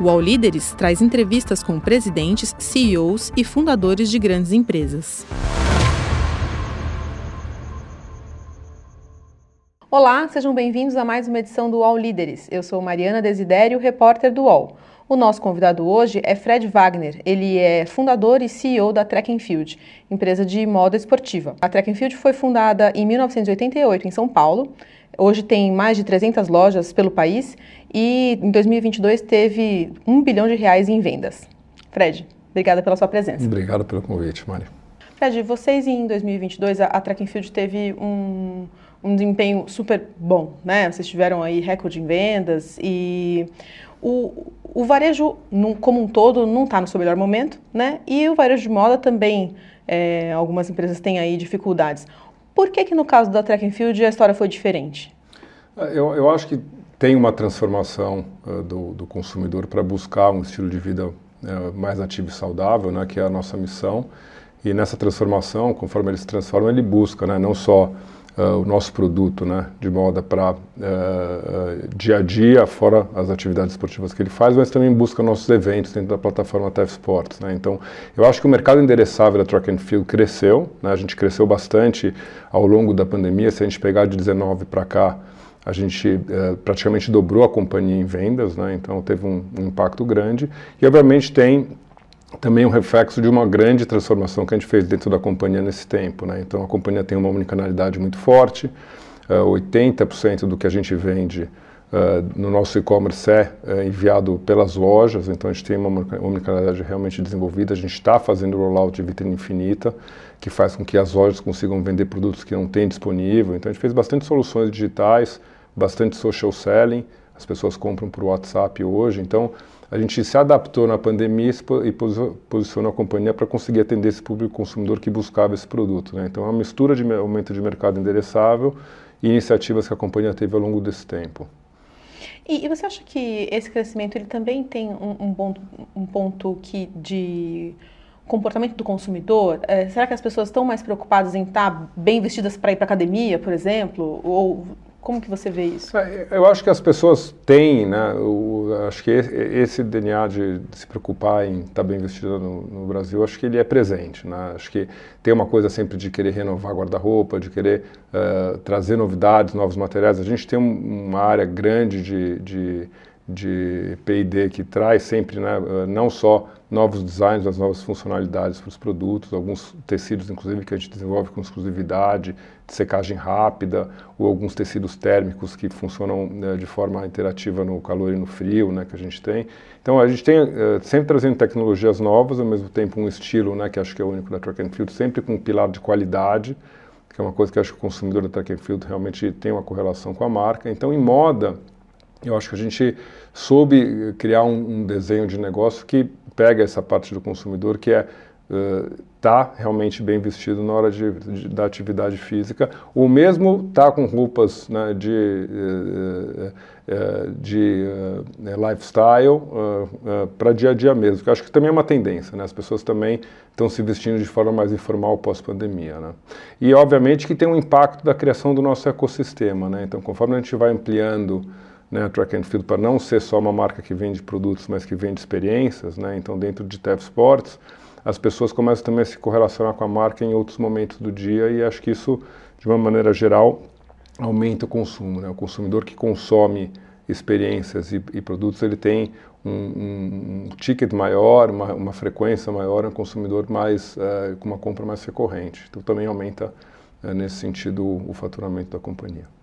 O All Líderes traz entrevistas com presidentes, CEOs e fundadores de grandes empresas. Olá, sejam bem-vindos a mais uma edição do All Líderes. Eu sou Mariana Desidério, repórter do UOL. O nosso convidado hoje é Fred Wagner. Ele é fundador e CEO da Track and Field, empresa de moda esportiva. A Track and Field foi fundada em 1988 em São Paulo. Hoje tem mais de 300 lojas pelo país e em 2022 teve um bilhão de reais em vendas. Fred, obrigada pela sua presença. Obrigado pelo convite, Mari. Fred, vocês em 2022 a, a Track and Field teve um um desempenho super bom, né? Vocês tiveram aí recorde em vendas e o, o varejo num, como um todo não está no seu melhor momento, né? E o varejo de moda também, é, algumas empresas têm aí dificuldades. Por que que no caso da Track and Field a história foi diferente? Eu, eu acho que tem uma transformação uh, do, do, consumidor para buscar um estilo de vida uh, mais ativo e saudável, né? Que é a nossa missão. E nessa transformação, conforme ele se transforma, ele busca, né? Não só uh, o nosso produto né, de moda para uh, uh, dia a dia, fora as atividades esportivas que ele faz, mas também busca nossos eventos dentro da plataforma TEF Sports. Né? Então, eu acho que o mercado endereçável da Track and Field cresceu, né? a gente cresceu bastante ao longo da pandemia, se a gente pegar de 19 para cá, a gente praticamente dobrou a companhia em vendas, né? então teve um, um impacto grande. E, obviamente, tem também um reflexo de uma grande transformação que a gente fez dentro da companhia nesse tempo. Né? Então, a companhia tem uma omnicanalidade muito forte, uh, eh, 80% do que a gente vende uh, no nosso e-commerce é uh, enviado pelas lojas, então a gente tem uma omnicanalidade realmente desenvolvida, a gente está fazendo o rollout de vitrine infinita, que faz com que as lojas consigam vender produtos que não têm disponível, então a gente fez bastante soluções digitais, bastante social selling, as pessoas compram por WhatsApp hoje, então a gente se adaptou na pandemia e posicionou a companhia para conseguir atender esse público consumidor que buscava esse produto. Né? Então, é uma mistura de aumento de mercado endereçável e iniciativas que a companhia teve ao longo desse tempo. E, e você acha que esse crescimento ele também tem um, um, ponto, um ponto que de comportamento do consumidor? É, será que as pessoas estão mais preocupadas em estar bem vestidas para ir para academia, por exemplo? Ou como que você vê isso? É, eu acho que as pessoas têm, né? Acho que esse DNA de, se preocupar em estar tá bem vestida no, no, Brasil, acho que ele é presente, né? Acho que tem uma coisa sempre de querer renovar guarda-roupa, de querer uh, trazer novidades, novos materiais. A gente tem um, uma área grande de, de de P&D que traz sempre, né, eh, não só novos designs, mas novas funcionalidades para os produtos, alguns tecidos, inclusive, que a gente desenvolve com exclusividade, de secagem rápida, ou alguns tecidos térmicos que funcionam né, de forma interativa no calor e no frio, né, que a gente tem. Então, a gente tem uh, sempre trazendo tecnologias novas, ao mesmo tempo um estilo, né, que acho que é o único da Track and Field, sempre com um pilar de qualidade, que é uma coisa que acho que o consumidor da Track and Field realmente tem uma correlação com a marca. Então, em moda, eu acho que a gente soube criar um, um desenho de negócio que pega essa parte do consumidor que é tá uh, realmente bem vestido na hora de, de, da atividade física, ou mesmo tá com roupas né, de, uh, uh, de lifestyle para dia a dia mesmo, eu acho que também é uma tendência, né? as pessoas também estão se vestindo de forma mais informal pós-pandemia. Né? E obviamente que tem um impacto da criação do nosso ecossistema, né? então conforme a gente vai ampliando né, a Track and Field para não ser só uma marca que vende produtos, mas que vende experiências, né? Então, dentro de TEF Sports, as pessoas começam também a se correlacionar com a marca em outros momentos do dia e acho que isso, de uma maneira geral, aumenta o consumo, né? O consumidor que consome experiências e, e produtos, ele tem um, um, um ticket maior, uma, uma, frequência maior, um consumidor mais uh, com uma compra mais recorrente. Então, também aumenta uh, nesse sentido o, o faturamento da companhia.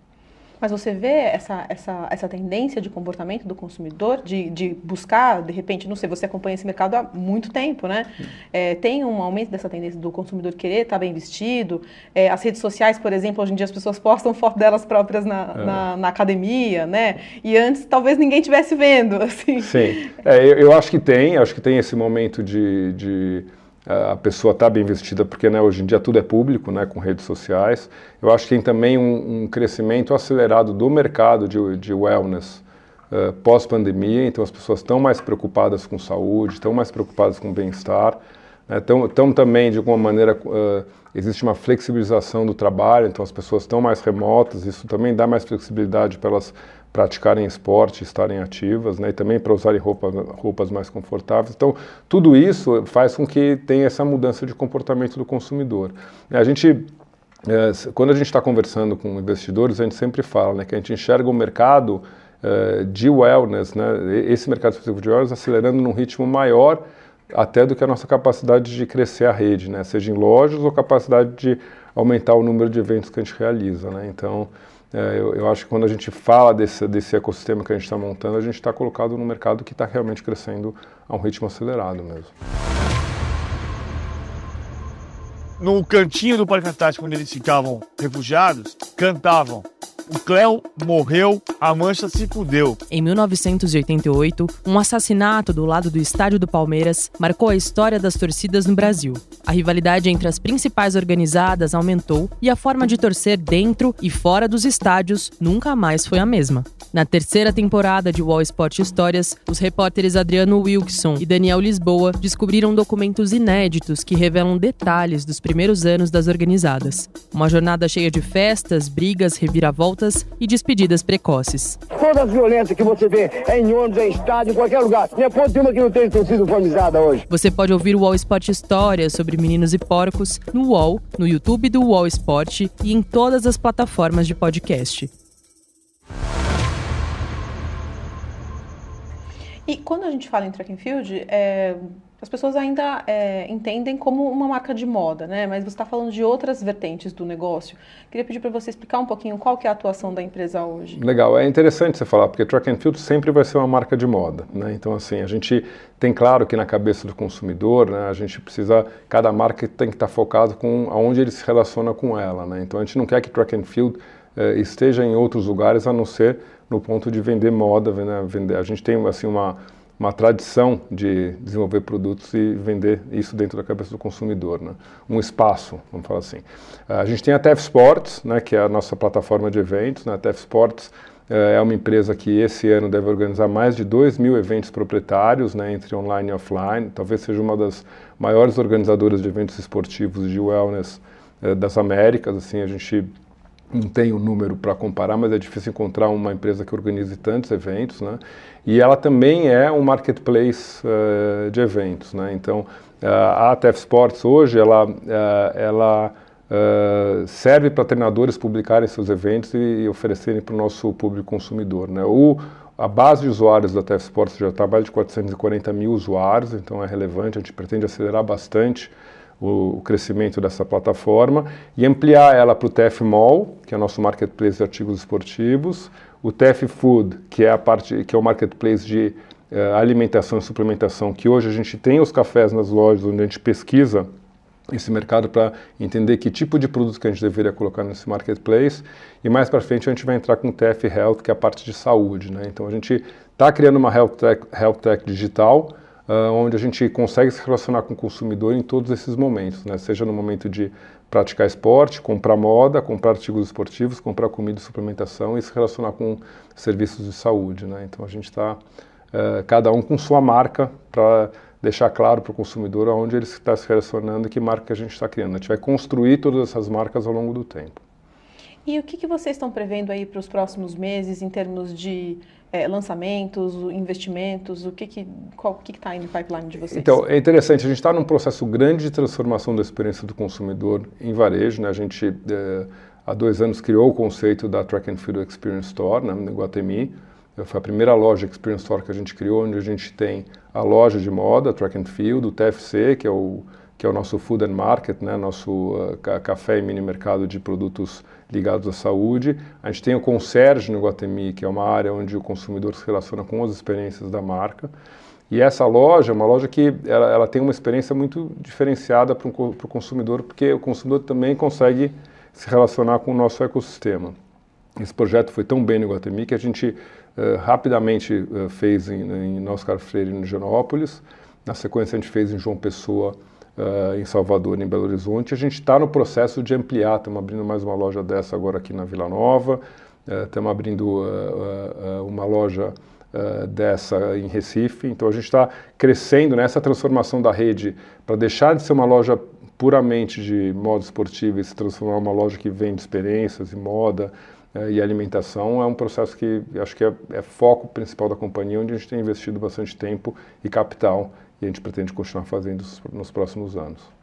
Mas você vê essa, essa, essa tendência de comportamento do consumidor, de, de buscar, de repente, não sei, você acompanha esse mercado há muito tempo, né? É, tem um aumento dessa tendência do consumidor querer estar bem vestido. É, as redes sociais, por exemplo, hoje em dia as pessoas postam foto delas próprias na, é. na, na, academia, né? E antes talvez ninguém estivesse vendo, assim. Sim, é, eu, eu, acho que tem, acho que tem esse momento de, de a pessoa está bem vestida, porque né, hoje em dia tudo é público, né, com redes sociais. Eu acho que tem também um, um crescimento acelerado do mercado de, de wellness uh, pós-pandemia, então as pessoas estão mais preocupadas com saúde, estão mais preocupadas com bem-estar. Então, né? também, de alguma maneira, uh, existe uma flexibilização do trabalho, então as pessoas estão mais remotas, isso também dá mais flexibilidade para elas praticarem esporte, estarem ativas, né, e também para usarem roupa, roupas mais confortáveis. Então, tudo isso faz com que tenha essa mudança de comportamento do consumidor. A gente é, quando a gente está conversando com investidores, a gente sempre fala né, que a gente enxerga o mercado é, de wellness, né, esse mercado específico de wellness, acelerando num ritmo maior até do que a nossa capacidade de crescer a rede, né, seja em lojas ou capacidade de aumentar o número de eventos que a gente realiza. Né, então, eu, eu, acho que quando a gente fala desse, desse ecossistema que a gente está montando, a gente está colocado num mercado que está realmente crescendo a um ritmo acelerado mesmo. No cantinho do Parque Antártico, onde eles ficavam refugiados, cantavam o Cléo morreu, a mancha se fudeu. Em 1988, um assassinato do lado do estádio do Palmeiras marcou a história das torcidas no Brasil. A rivalidade entre as principais organizadas aumentou e a forma de torcer dentro e fora dos estádios nunca mais foi a mesma. Na terceira temporada de Wall Sport Histórias, os repórteres Adriano Wilkson e Daniel Lisboa descobriram documentos inéditos que revelam detalhes dos primeiros anos das organizadas. Uma jornada cheia de festas, brigas, reviravoltas e despedidas precoces. Todas as violências que você vê é em ônibus, é em estádio, em qualquer lugar. Minha ponte de uma que não tem sido uniformizada hoje. Você pode ouvir o UOL Esporte Histórias sobre meninos e porcos no UOL, no YouTube do UOL Esporte e em todas as plataformas de podcast. E quando a gente fala em track and field, é, as pessoas ainda é, entendem como uma marca de moda, né? Mas você está falando de outras vertentes do negócio. Queria pedir para você explicar um pouquinho qual que é a atuação da empresa hoje. Legal, é interessante você falar, porque track and field sempre vai ser uma marca de moda, né? Então, assim, a gente tem claro que na cabeça do consumidor, né, a gente precisa, cada marca tem que estar tá focado com aonde ele se relaciona com ela, né? Então, a gente não quer que track and field eh, esteja em outros lugares a não ser no ponto de vender moda, vender. A gente tem assim uma uma tradição de desenvolver produtos e vender isso dentro da cabeça do consumidor, né? um espaço, vamos falar assim. A gente tem a TEF Sports, né, que é a nossa plataforma de eventos. Né? A TEF Sports eh, é uma empresa que esse ano deve organizar mais de 2 mil eventos proprietários, né, entre online e offline. Talvez seja uma das maiores organizadoras de eventos esportivos de wellness eh, das Américas. Assim, a gente não tem o número para comparar, mas é difícil encontrar uma empresa que organize tantos eventos, né? E ela também é um marketplace uh, de eventos, né? Então, uh, a ATF Sports hoje, ela, uh, ela serve para treinadores publicarem seus eventos e, e oferecerem para o nosso público consumidor, né? O, a base de usuários da TF Sports já mais de 440 mil usuários, então é relevante, a gente pretende acelerar bastante o, crescimento dessa plataforma e ampliar ela para o TF Mall, que é o nosso marketplace de artigos esportivos, o TF Food, que é a parte que é o marketplace de uh, alimentação e suplementação, que hoje a gente tem os cafés nas lojas onde a gente pesquisa esse mercado para entender que tipo de produto que a gente deveria colocar nesse marketplace e mais para frente a gente vai entrar com o TF Health, que é a parte de saúde, né? Então a gente está criando uma health tech, health tech digital uh, onde a gente consegue se relacionar com o consumidor em todos esses momentos, né? seja no momento de praticar esporte, comprar moda, comprar artigos esportivos, comprar comida e suplementação e se relacionar com serviços de saúde. Né? Então a gente está, uh, cada um com sua marca para deixar claro para o consumidor aonde ele está se relacionando e que marca a gente está criando. A gente vai construir todas essas marcas ao longo do tempo. E o que, que vocês estão prevendo aí para os próximos meses em termos de é, lançamentos, investimentos? O que que qual que está aí no pipeline de vocês? Então é interessante. A gente está num processo grande de transformação da experiência do consumidor em varejo. Né? A gente é, há dois anos criou o conceito da Track and Field Experience Store né, no Guatemi. Foi a primeira loja Experience Store que a gente criou, onde a gente tem a loja de moda, Track and Field, o TFC, que é o que é o nosso Food and Market, né, nosso uh, café e mini mercado de produtos ligados à saúde. A gente tem o Concierge no Guatemi, que é uma área onde o consumidor se relaciona com as experiências da marca. E essa loja é uma loja que ela, ela tem uma experiência muito diferenciada para o consumidor, porque o consumidor também consegue se relacionar com o nosso ecossistema. Esse projeto foi tão bem no Guatemi que a gente uh, rapidamente uh, fez em, em Oscar Freire, no Genópolis. Na sequência, a gente fez em João Pessoa, uh, em Salvador, em Belo Horizonte. A gente está no processo de ampliar, estamos abrindo mais uma loja dessa agora aqui na Vila Nova, estamos uh, abrindo uh, uma loja dessa em Recife. Então a gente está crescendo nessa transformação da rede para deixar de ser uma loja puramente de modo esportivo e se transformar em uma loja que vende experiências e moda e alimentação. É um processo que acho que é, é foco principal da companhia, onde a gente tem investido bastante tempo e capital e a gente pretende continuar fazendo nos próximos anos.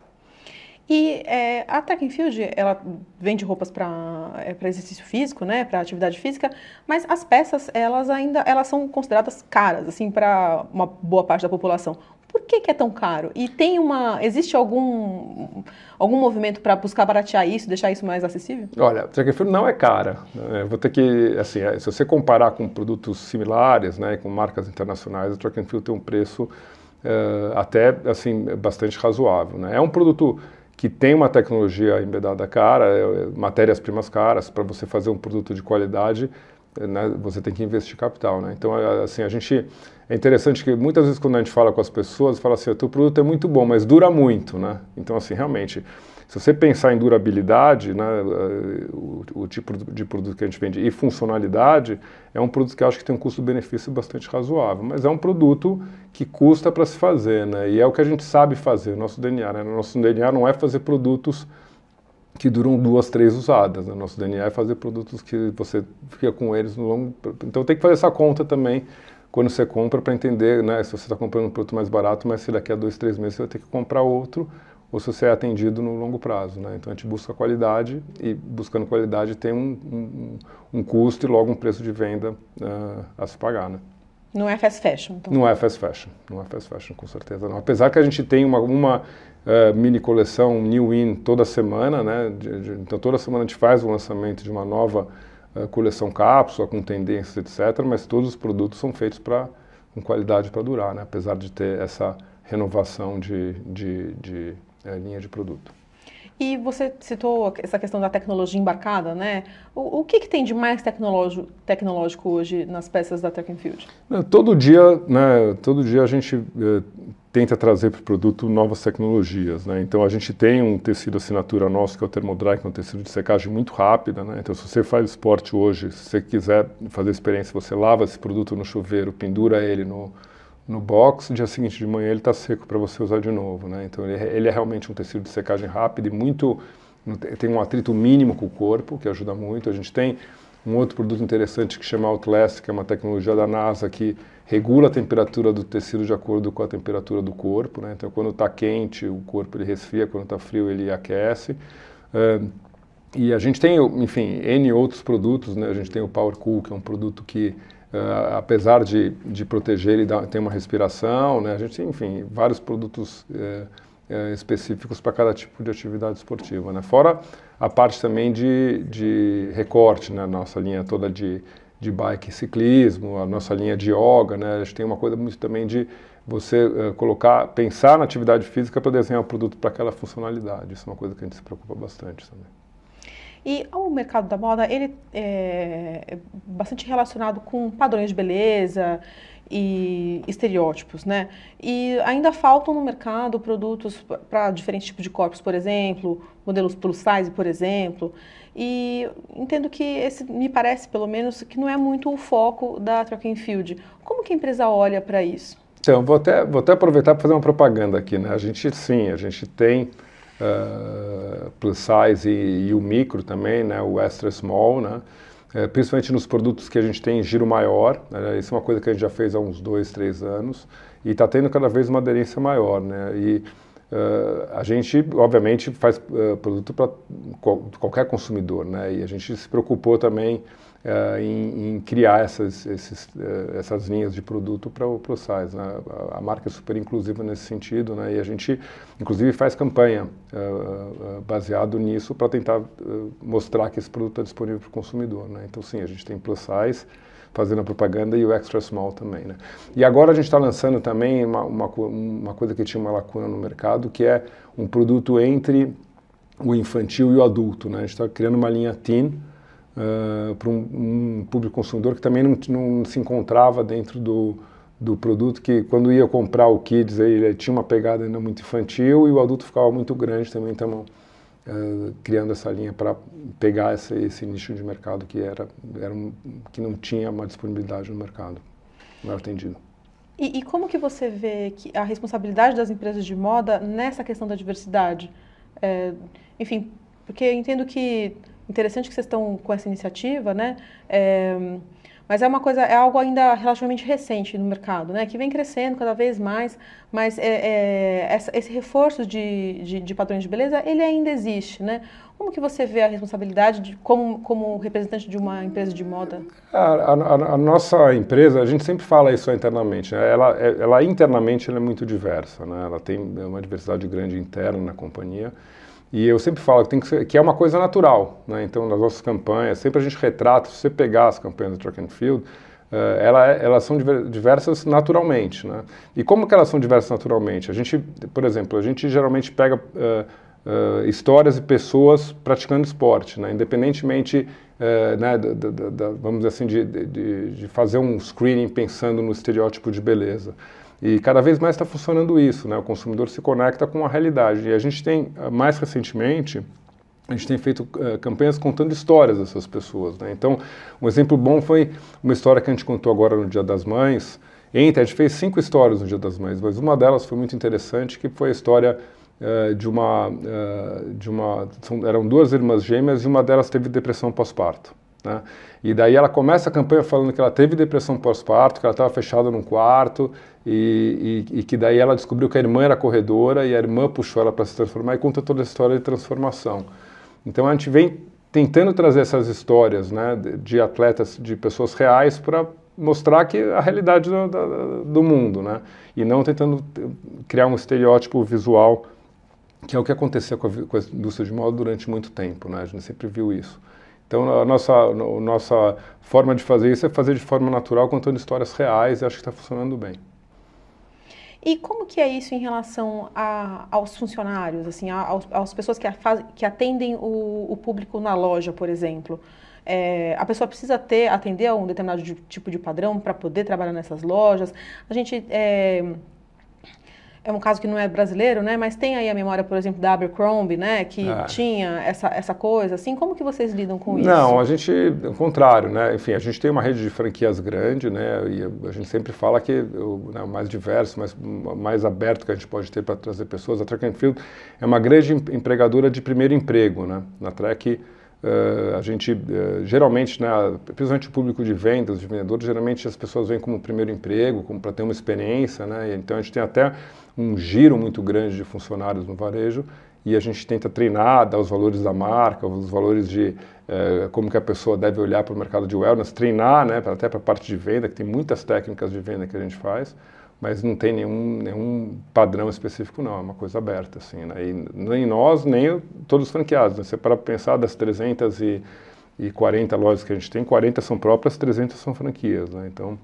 E é, a Track ela vende roupas para é, exercício físico, né, para atividade física, mas as peças, elas ainda elas são consideradas caras, assim, para uma boa parte da população. Por que, que, é tão caro? E tem uma, existe algum, algum movimento para buscar baratear isso, deixar isso mais acessível? Olha, Field não é cara. Né? Vou ter que, assim, é, se você comparar com produtos similares, né, com marcas internacionais, and Field tem um preço uh, até, assim, bastante razoável. Né? É um produto que tem uma tecnologia embedada cara, é, matérias-primas caras, para você fazer um produto de qualidade, né, você tem que investir capital. Né? Então, é, assim, a gente. É interessante que muitas vezes quando a gente fala com as pessoas, fala assim: o teu produto é muito bom, mas dura muito. Né? Então, assim, realmente se você pensar em durabilidade, né, o, o, tipo de produto que a gente vende e funcionalidade, é um produto que eu acho que tem um custo-benefício bastante razoável, mas é um produto que custa para se fazer, né, e é o que a gente sabe fazer, nosso DNA. Né, nosso DNA não é fazer produtos que duram duas, três usadas. Né, nosso DNA é fazer produtos que você fica com eles no longo. Então tem que fazer essa conta também quando você compra para entender, né, se você está comprando um produto mais barato, mas se daqui a dois, três meses você vai ter que comprar outro ou se você é atendido no longo prazo. Né? Então a gente busca qualidade e buscando qualidade tem um, um, um custo e logo um preço de venda uh, a se pagar. Né? Não é fast fashion? Então. Não é fast fashion, não é fast fashion com certeza não. Apesar que a gente tem uma, uma uh, mini coleção New In toda semana, né? De, de, então toda semana a gente faz o lançamento de uma nova coleção cápsula com tendências, etc. Mas todos os produtos são feitos para com qualidade para durar, né? Apesar de ter essa renovação de, de, de é, linha de produto. E você citou essa questão da tecnologia embarcada, né? O, o que, que, tem de mais tecnológico, tecnológico hoje nas peças da and Field? Todo dia, né, todo dia a gente é, tenta trazer para o produto novas tecnologias, né? Então a gente tem um tecido assinatura nosso que é o Thermodry, que é um tecido de secagem muito rápida, né? Então se você faz esporte hoje, se você quiser fazer experiência, você lava esse produto no chuveiro, pendura ele no no box, no dia seguinte de manhã ele está seco para você usar de novo, né? Então ele, é, ele, é realmente um tecido de secagem rápido e muito tem um atrito mínimo com o corpo que ajuda muito. A gente tem um outro produto interessante que chama Outlast, que é uma tecnologia da NASA que regula a temperatura do tecido de acordo com a temperatura do corpo, né? Então quando está quente o corpo ele resfria, quando está frio ele aquece. E a gente tem, enfim, N outros produtos, né? A gente tem o Power Cool, que é um produto que Uh, apesar de, de proteger, ele dá, tem uma respiração, né? A gente tem, enfim, vários produtos uh, específicos para cada tipo de atividade esportiva, né? Fora a parte também de, de recorte, né? Nossa linha toda de, de bike e ciclismo, a nossa linha de yoga, né? A gente tem uma coisa muito também de você uh, colocar, pensar na atividade física para desenhar o produto para aquela funcionalidade. Isso é uma coisa que a gente se preocupa bastante também. E o mercado da moda, ele é, é bastante relacionado com padrões de beleza e estereótipos, né? E ainda faltam no mercado produtos para diferentes tipos de corpos, por exemplo, modelos plus size, por exemplo. E entendo que esse, me parece, pelo menos, que não é muito o foco da Track and Field. Como que a empresa olha para isso? Então, vou até, vou até aproveitar para fazer uma propaganda aqui, né? A gente, sim, a gente tem uh, plus size e, e, o micro também, né, o extra small, né, é, principalmente nos produtos que a gente tem giro maior, né, isso é uma coisa que a gente já fez há uns dois, três anos e está tendo cada vez uma aderência maior, né, e uh, a gente, obviamente, faz uh, produto para qualquer consumidor, né, e a gente se preocupou também uh, em, em, criar essas, esses, uh, essas linhas de produto para o plus size. Né? A, a, marca é super inclusiva nesse sentido, né? e a gente, inclusive, faz campanha uh, baseado nisso para tentar mostrar que esse produto está disponível para o consumidor. Né? Então, sim, a gente tem plus size fazendo a propaganda e o extra small também. Né? E agora a gente está lançando também uma, uma, uma coisa que tinha uma lacuna no mercado, que é um produto entre o infantil e o adulto. Né? A gente está criando uma linha teen, uh, para um, um, público consumidor que também não, não se encontrava dentro do, do produto, que quando ia comprar o Kids ele tinha uma pegada ainda muito infantil e o adulto ficava muito grande também, então uh, criando essa linha para pegar esse, esse, nicho de mercado que era, era um, que não tinha uma disponibilidade no mercado. não é atendido. E, e, como que você vê que a responsabilidade das empresas de moda nessa questão da diversidade? É, enfim, porque entendo que interessante que vocês estão com essa iniciativa, né? É, mas é uma coisa, é algo ainda relativamente recente no mercado, né? Que vem crescendo cada vez mais, mas é, é, esse reforço de, de, de, padrões de beleza, ele ainda existe, né? Como que você vê a responsabilidade de, como, como representante de uma empresa de moda? A, a, a nossa empresa, a gente sempre fala isso internamente, né? ela, é, ela internamente ela é muito diversa, né? Ela tem uma diversidade grande interna na companhia. E eu sempre falo que, tem que, ser, que é uma coisa natural, né? Então, nas nossas campanhas, sempre a gente retrata, se você pegar as campanhas do track and field, uh, ela, é, elas são diversas naturalmente, né? E como que elas são diversas naturalmente? A gente, por exemplo, a gente geralmente pega uh, uh, histórias de pessoas praticando esporte, né? Independentemente, né, da, da, da, vamos dizer assim, de, de, de fazer um screening pensando no estereótipo de beleza. E cada vez mais está funcionando isso, né? O consumidor se conecta com a realidade. E a gente tem, eh, mais recentemente, a gente tem feito uh, campanhas contando histórias dessas pessoas. Né? Então, um exemplo bom foi uma história que a gente contou agora no Dia das Mães. Entre, a gente fez cinco histórias no Dia das Mães, mas uma delas foi muito interessante, que foi a história uh, de uma, uh, de uma, são, eram duas irmãs gêmeas e uma delas teve depressão pós-parto. Né? E daí ela começa a campanha falando que ela teve depressão pós-parto, que ela estava fechada num quarto e, e, e, que daí ela descobriu que a irmã era corredora e a irmã puxou ela para se transformar e conta toda a história de transformação. Então a gente vem tentando trazer essas histórias né, de, atletas, de pessoas reais para mostrar que a realidade do, do, mundo, né? E não tentando criar um estereótipo visual que é o que aconteceu com a, com a indústria de moda durante muito tempo, né? A gente sempre viu isso. Então, a nossa, a nossa forma de fazer isso é fazer de forma natural, contando histórias reais, e acho que está funcionando bem. E como que é isso em relação a, aos funcionários, assim, às pessoas que, a, que atendem o, o, público na loja, por exemplo? É, a pessoa precisa ter, atender a um determinado tipo de padrão para poder trabalhar nessas lojas. A gente é, é um caso que não é brasileiro, né? Mas tem aí a memória, por exemplo, da Abercrombie, né? Que é. tinha essa, essa coisa, assim. Como que vocês lidam com isso? Não, a gente, o contrário, né? Enfim, a gente tem uma rede de franquias grande, né? E a gente sempre fala que o né, mais diverso, mais, mais aberto que a gente pode ter para trazer pessoas. A Track and Field é uma grande empregadora de primeiro emprego, né? Na Track... Uh, a gente, uh, geralmente, né, principalmente o público de vendas, de vendedores, geralmente as pessoas vêm como primeiro emprego, como para ter uma experiência, né, então a gente tem até um giro muito grande de funcionários no varejo e a gente tenta treinar, dar os valores da marca, os valores de uh, como que a pessoa deve olhar para o mercado de wellness, treinar, né, até para a parte de venda, que tem muitas técnicas de venda que a gente faz, mas não tem nenhum, nenhum padrão específico não, é uma coisa aberta assim, né? E nem nós, nem todos os franqueados, né? Você para pensar das 340 lojas que a gente tem, 40 são próprias, 300 são franquias, né? Então,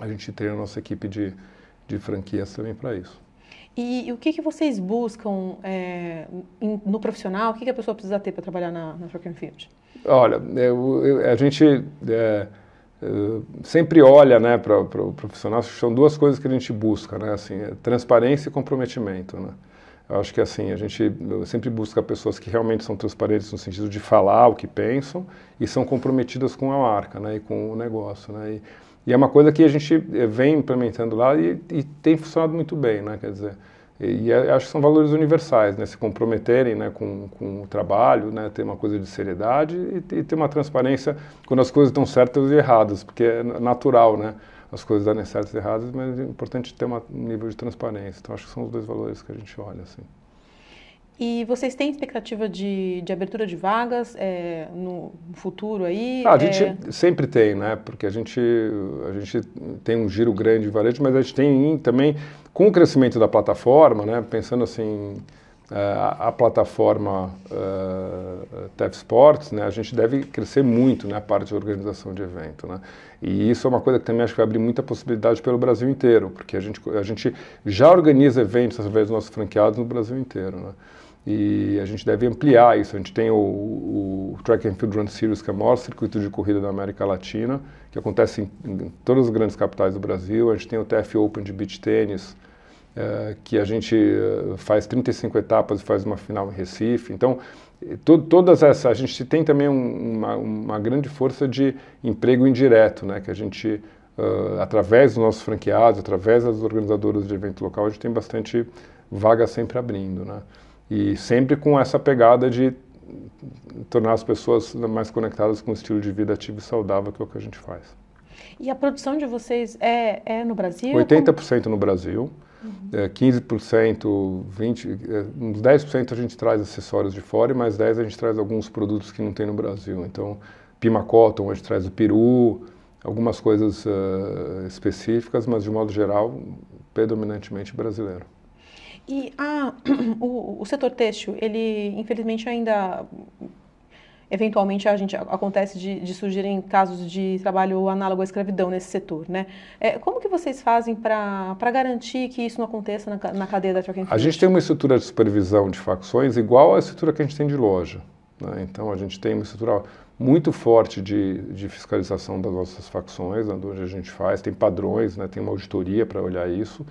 a gente treina a nossa equipe de, de franquias também para isso. E, e, o que, que vocês buscam é, in, no profissional? O que, que a pessoa precisa ter para trabalhar na, na Track and Field? Olha, eu, eu, a gente... É, sempre olha né, para o pro profissional, são duas coisas que a gente busca, né, assim, é transparência e comprometimento. Né? Eu acho que assim, a gente sempre busca pessoas que realmente são transparentes no sentido de falar o que pensam e são comprometidas com a marca né, e com o negócio. Né? E, e é uma coisa que a gente eh, vem implementando lá e, e tem funcionado muito bem, né? quer dizer, e, acho que são valores universais, né? Se comprometerem né, com, com o trabalho, né? Ter uma coisa de seriedade e, e ter uma transparência quando as coisas estão certas e erradas, porque é natural, né? As coisas darem certas e erradas, mas é importante ter um nível de transparência. Então, acho que são os dois valores que a gente olha, assim. E vocês têm expectativa de, de abertura de vagas é, no futuro aí? Ah, a gente é... sempre tem, né? Porque a gente, a gente tem um giro grande de varejo, mas a gente tem também, com o crescimento da plataforma, né? Pensando assim, é, a, a plataforma uh, TEF Sports, né? A gente deve crescer muito, né? A parte de organização de evento, né? E isso é uma coisa que também acho que vai abrir muita possibilidade pelo Brasil inteiro, porque a gente, a gente já organiza eventos através dos nossos franqueados no Brasil inteiro, né? E a gente deve ampliar isso. A gente tem o, o Track and Field Run Series, que é o maior circuito de corrida da América Latina, que acontece em, em todas as grandes capitais do Brasil. A gente tem o TF Open de beach tênis, é, que a gente eh, faz 35 etapas e faz uma final em Recife. Então, to, todas essas, a gente tem também um, uma, uma grande força de emprego indireto, né, que a gente uh, através dos nossos franqueados, através das organizadoras de evento local, a gente tem bastante vaga sempre abrindo, né? E sempre com essa pegada de tornar as pessoas mais conectadas com o estilo de vida ativo e saudável, que é o que a gente faz. E a produção de vocês é, é no Brasil? 80% no Brasil, uhum. é, 15%, 20%, é, uns 10% a gente traz acessórios de fora e mais 10% a gente traz alguns produtos que não tem no Brasil. Então, Pima Cotton, a gente traz o peru, algumas coisas uh, específicas, mas de modo geral, predominantemente brasileiro. E a, o, o setor têxtil, ele infelizmente ainda eventualmente a gente acontece de, de, surgirem casos de trabalho análogo à escravidão nesse setor, né? É, como que vocês fazem para garantir que isso não aconteça na, na cadeia da track and A gente tem uma estrutura de supervisão de facções igual à estrutura que a gente tem de loja. Né? Então a gente tem uma estrutura muito forte de, de fiscalização das nossas facções, né, onde a gente faz, tem padrões, né, tem uma auditoria para olhar isso.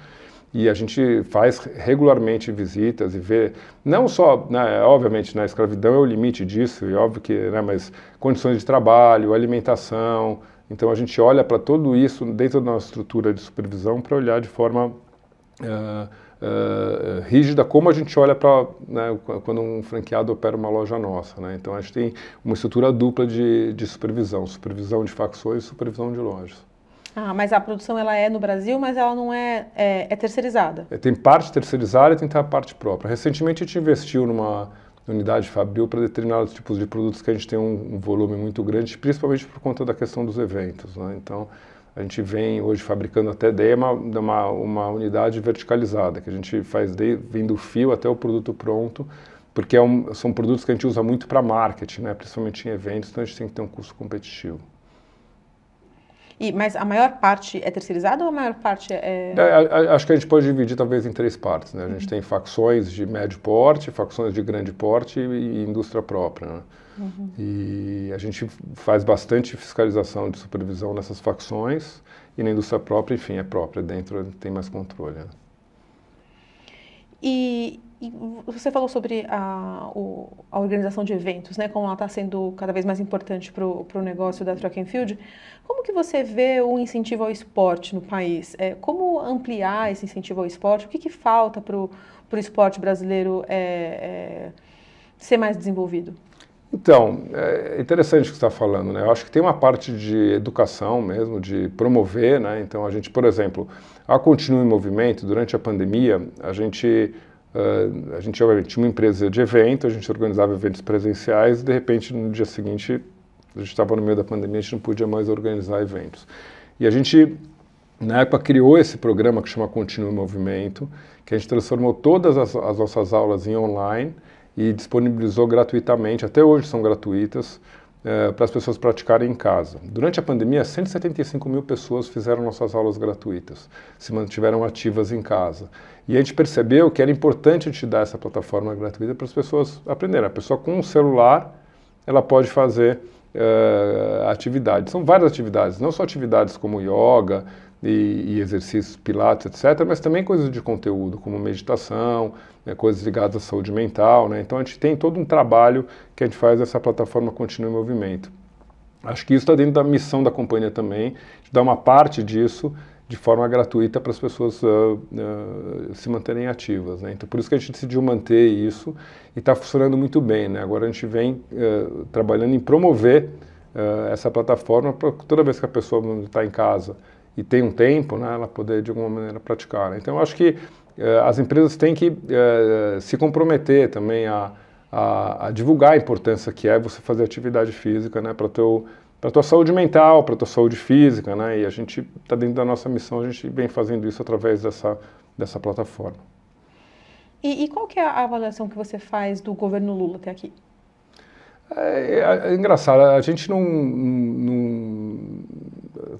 E a gente faz regularmente visitas e vê, não só, né, obviamente, na né, escravidão é o limite disso, e óbvio que, né, mas condições de trabalho, alimentação. Então a gente olha para tudo isso dentro da nossa estrutura de supervisão para olhar de forma uh, uh, rígida como a gente olha para né, quando um franqueado opera uma loja nossa. Né? Então a gente tem uma estrutura dupla de, de supervisão, supervisão de facções e supervisão de lojas. Ah, mas a produção ela é no Brasil, mas ela não é, é, é terceirizada. É, tem parte terceirizada e tem a parte própria. Recentemente a gente investiu numa unidade fabril para determinados tipos de produtos que a gente tem um, um, volume muito grande, principalmente por conta da questão dos eventos. Né? Então a gente vem hoje fabricando até daí uma, uma, uma unidade verticalizada, que a gente faz de, vem do fio até o produto pronto, porque é um, são produtos que a gente usa muito para marketing, né? principalmente em eventos, então a gente tem que ter um custo competitivo. E, mas a maior parte é terceirizada ou a maior parte é... é acho que a gente pode dividir talvez em três partes. Né? A gente uhum. tem facções de médio porte, facções de grande porte e, e indústria própria. Né? Uhum. E a gente faz bastante fiscalização de supervisão nessas facções e na indústria própria, enfim, é própria, dentro tem mais controle. Né? E, você falou sobre a, o, a, organização de eventos, né? Como ela está sendo cada vez mais importante para o negócio da Track and Field. Como que você vê o incentivo ao esporte no país? É, como ampliar esse incentivo ao esporte? O que, que falta para o esporte brasileiro é, é, ser mais desenvolvido? Então, é interessante o que você está falando, né? Eu acho que tem uma parte de educação mesmo, de promover, né? Então, a gente, por exemplo, a Continue em Movimento, durante a pandemia, a gente Uh, a gente, tinha uma empresa de evento, a gente organizava eventos presenciais e, de repente, no dia seguinte, a gente estava no meio da pandemia, a gente não podia mais organizar eventos. E a gente, na época, criou esse programa que chama Continue Movimento, que a gente transformou todas as, as nossas aulas em online e disponibilizou gratuitamente, até hoje são gratuitas, é, para as pessoas praticarem em casa. Durante a pandemia, 175 mil pessoas fizeram nossas aulas gratuitas, se mantiveram ativas em casa. E a gente percebeu que era importante gente dar essa plataforma gratuita para as pessoas aprenderem. A pessoa com um celular, ela pode fazer uh, atividades. São várias atividades, não só atividades como yoga e, e exercícios pilates, etc., mas também coisas de conteúdo, como meditação, né, coisas ligadas à saúde mental. Né? Então a gente tem todo um trabalho que a gente faz essa plataforma Continua em Movimento. Acho que isso está dentro da missão da companhia também, de dar uma parte disso de forma gratuita para as pessoas uh, uh, se manterem ativas. Né? Então, por isso que a gente decidiu manter isso e está funcionando muito bem. Né? Agora a gente vem uh, trabalhando em promover essa plataforma para toda vez que a pessoa está em casa e tem um tempo, né, ela poder de alguma maneira praticar. Né? Então, eu acho que as empresas têm que se comprometer também a, a, a, divulgar a importância que é você fazer atividade física né, para teu para tua saúde mental, para tua saúde física, né? E a gente está dentro da nossa missão, a gente vem fazendo isso através dessa, dessa plataforma. E, e qual que é a avaliação que você faz do governo Lula até aqui? É, é, é engraçado, a gente não, não,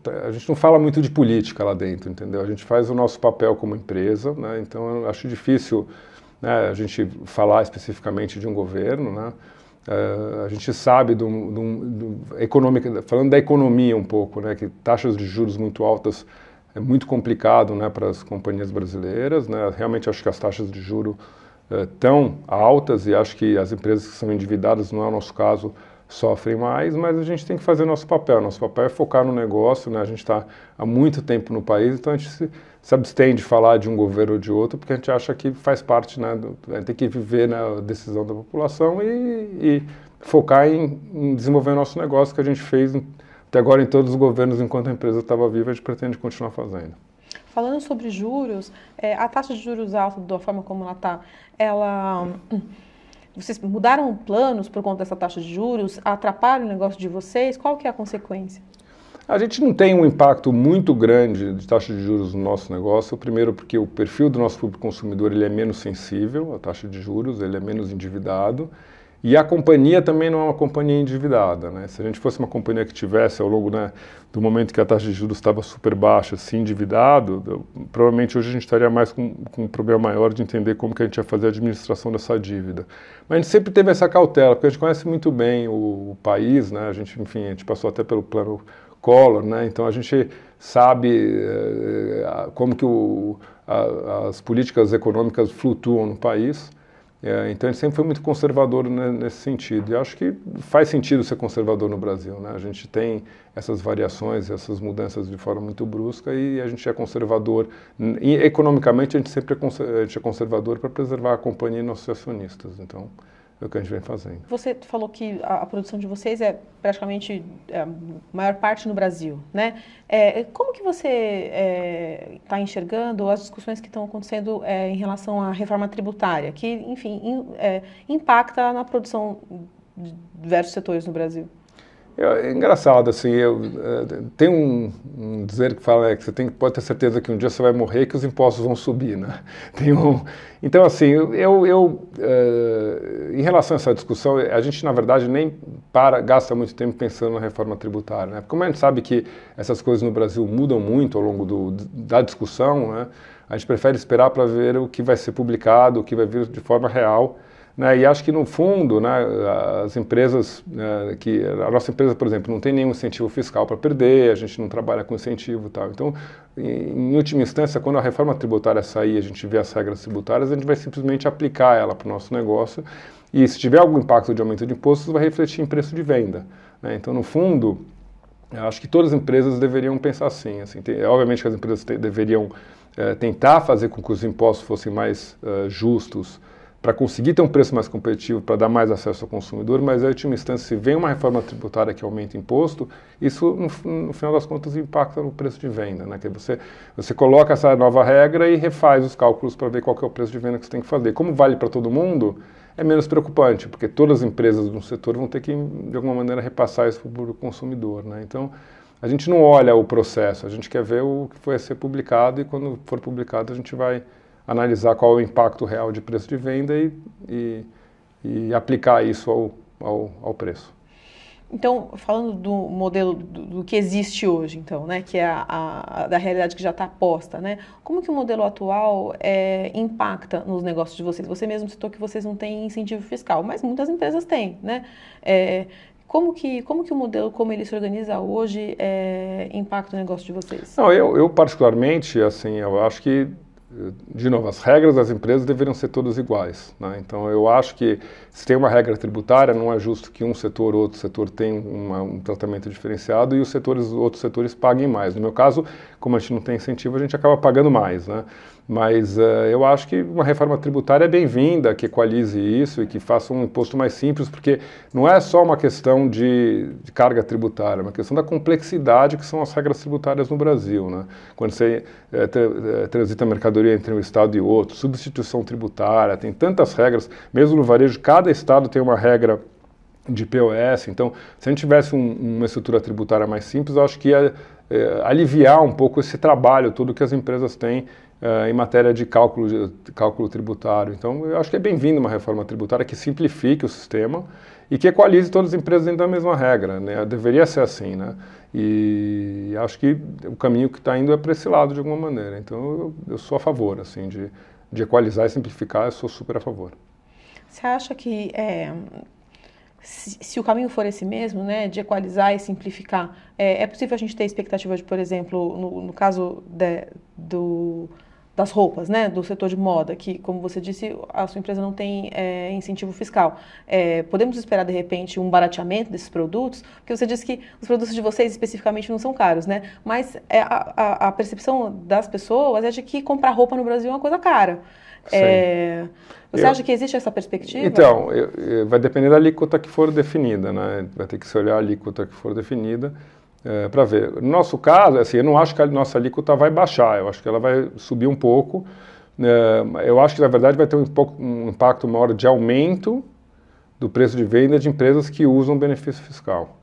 a gente não fala muito de política lá dentro, entendeu? A gente faz o nosso papel como empresa, né? Então eu acho difícil né, a gente falar especificamente de um governo, né? Uh, a gente sabe, do, do, do, econômica, falando da economia um pouco, né, que taxas de juros muito altas é muito complicado né, para as companhias brasileiras. Né, realmente acho que as taxas de estão uh, altas e acho que as empresas que são endividadas, não é o nosso caso, sofrem mais, mas a gente tem que fazer nosso papel. Nosso papel é focar no negócio, né? A gente está há muito tempo no país, então a gente se, se abstém de falar de um governo ou de outro, porque a gente acha que faz parte, né? Do, tem que viver na decisão da população e, e focar em, em, desenvolver nosso negócio que a gente fez até agora em todos os governos enquanto a empresa estava viva, a gente pretende continuar fazendo. Falando sobre juros, é, a taxa de juros alta, da forma como ela está, ela vocês mudaram planos por conta dessa taxa de juros? Atrapalha o negócio de vocês? Qual que é a consequência? A gente não tem um impacto muito grande de taxa de juros no nosso negócio. Primeiro, porque o perfil do nosso público consumidor ele é menos sensível à taxa de juros, ele é menos endividado. E a companhia também não é uma companhia endividada. Né? Se a gente fosse uma companhia que tivesse, ao longo né, do momento que a taxa de juros estava super baixa, se endividado, eu, provavelmente hoje a gente estaria mais com, com, um problema maior de entender como que a gente ia fazer a administração dessa dívida. Mas a gente sempre teve essa cautela, porque a gente conhece muito bem o, o país, né? a gente, enfim, a gente passou até pelo plano Collor, né? então a gente sabe eh, como que o, a, as políticas econômicas flutuam no país. É, então ele sempre foi muito conservador né, nesse sentido. E acho que faz sentido ser conservador no Brasil. Né? A gente tem essas variações, essas mudanças de forma muito brusca e a gente é conservador. E, economicamente a gente sempre é, é conservador para preservar a companhia e nossos acionistas. Então é o que a gente vem fazendo. Você falou que a, a produção de vocês é praticamente é, a maior parte no Brasil, né? É, como que você está é, enxergando as discussões que estão acontecendo é, em relação à reforma tributária, que, enfim, in, é, impacta na produção de diversos setores no Brasil? É, engraçado, assim, eu, é, tem um, um, dizer que fala é, que você tem, pode ter certeza que um dia você vai morrer que os impostos vão subir, né? Um, então, assim, eu, eu é, em relação a essa discussão, a gente, na verdade, nem para, gasta muito tempo pensando na reforma tributária, né? Como a gente sabe que essas coisas no Brasil mudam muito ao longo do, da discussão, né? A gente prefere esperar para ver o que vai ser publicado, o que vai vir de forma real, né, e acho que no fundo, né, as empresas, né, que a nossa empresa, por exemplo, não tem nenhum incentivo fiscal para perder, a gente não trabalha com incentivo e tal. Então, em, em, última instância, quando a reforma tributária sair, a gente vê as regras tributárias, a gente vai simplesmente aplicar ela para o nosso negócio. E se tiver algum impacto de aumento de impostos, vai refletir em preço de venda. Né? Então, no fundo, acho que todas as empresas deveriam pensar assim. assim tem, obviamente que as empresas te, deveriam é, tentar fazer com que os impostos fossem mais uh, justos para conseguir ter um preço mais competitivo, para dar mais acesso ao consumidor, mas, em última instância, se vem uma reforma tributária que aumenta imposto, isso, no, no final das contas, impacta no preço de venda. Né? Que você, você coloca essa nova regra e refaz os cálculos para ver qual é o preço de venda que você tem que fazer. Como vale para todo mundo, é menos preocupante, porque todas as empresas do setor vão ter que, de alguma maneira, repassar isso para o consumidor. Né? Então, a gente não olha o processo, a gente quer ver o que a ser publicado e, quando for publicado, a gente vai analisar qual é o impacto real de preço de venda e, e, e aplicar isso ao, ao, ao, preço. Então, falando do modelo do, do, que existe hoje, então, né, que é a, a da realidade que já está posta, né, como que o modelo atual é, impacta nos negócios de vocês? Você mesmo citou que vocês não têm incentivo fiscal, mas muitas empresas têm, né? É, como que, como que o modelo, como ele se organiza hoje, é, impacta o negócio de vocês? Não, eu, eu particularmente, assim, eu acho que de novo, as regras das empresas deveriam ser todas iguais. Né? Então, eu acho que se tem uma regra tributária, não é justo que um setor ou outro setor tenha uma, um tratamento diferenciado e os setores, outros setores paguem mais. No meu caso, como a gente não tem incentivo, a gente acaba pagando mais. Né? Mas uh, eu acho que uma reforma tributária é bem-vinda, que equalize isso e que faça um imposto mais simples, porque não é só uma questão de, de, carga tributária, é uma questão da complexidade que são as regras tributárias no Brasil. Né? Quando você é, tra é, transita mercadoria entre um estado e outro, substituição tributária, tem tantas regras, mesmo no varejo, cada estado tem uma regra de POS. Então, se a gente tivesse um, uma estrutura tributária mais simples, eu acho que ia é, aliviar um pouco esse trabalho todo que as empresas têm uh, em matéria de cálculo, de cálculo tributário. Então, eu acho que é bem-vindo uma reforma tributária que simplifique o sistema e que equalize todas as empresas dentro da mesma regra. Né? Deveria ser assim, né? E acho que o caminho que está indo é para esse lado de alguma maneira. Então, eu, eu sou a favor, assim, de, de equalizar e simplificar, eu sou super a favor. Você acha que é, se, se, o caminho for esse mesmo, né, de equalizar e simplificar, é, é possível a gente ter expectativa de, por exemplo, no, no caso de, do das roupas, né, do setor de moda, que, como você disse, a sua empresa não tem é, incentivo fiscal. É, podemos esperar, de repente, um barateamento desses produtos? Porque você disse que os produtos de vocês, especificamente, não são caros, né? Mas é, a, a, percepção das pessoas é de que comprar roupa no Brasil é uma coisa cara. Você eu, acha que existe essa perspectiva? Então, eu, eu, vai depender da alíquota que for definida, né? Vai ter que se olhar a alíquota que for definida é, para ver. No nosso caso, assim, eu não acho que a nossa alíquota vai baixar, eu acho que ela vai subir um pouco. É, eu acho que, na verdade, vai ter um, um impacto maior de aumento do preço de venda de empresas que usam benefício fiscal.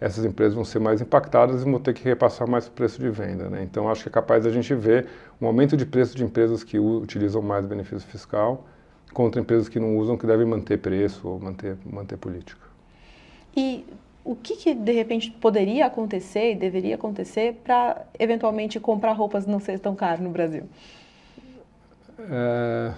Essas empresas vão ser mais impactadas e vão ter que repassar mais o preço de venda. Né? Então, acho que é capaz a gente ver um aumento de preço de empresas que utilizam mais benefício fiscal contra empresas que não usam, que devem manter preço ou manter, manter política. E o que, que, de repente poderia acontecer e deveria acontecer para eventualmente comprar roupas não ser tão caro no Brasil? É,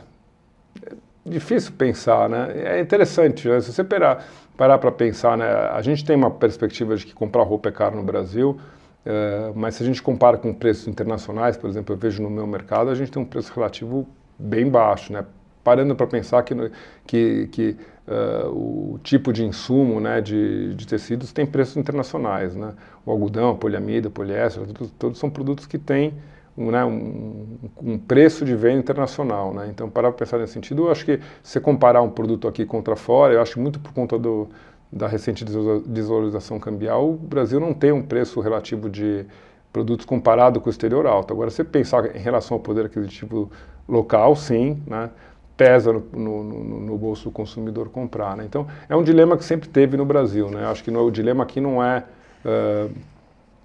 é difícil pensar, né? É interessante, né? se você parar para pensar, né? A gente tem uma perspectiva de que comprar roupa é caro no Brasil, é, mas se a gente compara com preços internacionais, por exemplo, eu vejo no meu mercado, a gente tem um preço relativo bem baixo, né? Parando para pensar que, que, que uh, o tipo de insumo né, de, de, tecidos tem preços internacionais. Né? O algodão, a poliamida, o poliéster, todos, todos são produtos que têm um, né, um, um, preço de venda internacional. Né? Então, para pensar nesse sentido, eu acho que se comparar um produto aqui contra fora, eu acho muito por conta do, da recente desvalorização cambial, o Brasil não tem um preço relativo de produtos comparado com o exterior alto. Agora, se pensar em relação ao poder aquisitivo local, sim, né? Pesa no, no, no, bolso do consumidor comprar. Né? Então, é um dilema que sempre teve no Brasil. Né? Acho que no, o dilema aqui não é uh,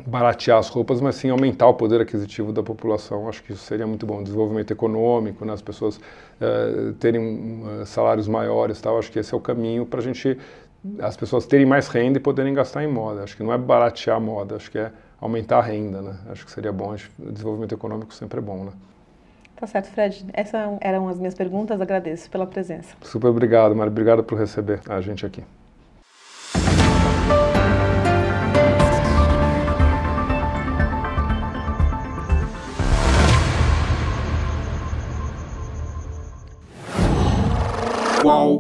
baratear as roupas, mas sim aumentar o poder aquisitivo da população. Acho que isso seria muito bom. Desenvolvimento econômico, né? as pessoas uh, terem uh, salários maiores, tal. acho que esse é o caminho para a gente, as pessoas terem mais renda e poderem gastar em moda. Acho que não é baratear a moda, acho que é aumentar a renda. Né? Acho que seria bom. Acho, desenvolvimento econômico sempre é bom. Né? Tá certo, Fred. Essas eram as minhas perguntas. Agradeço pela presença. Super obrigado, Mário. Obrigado por receber a gente aqui. Qual?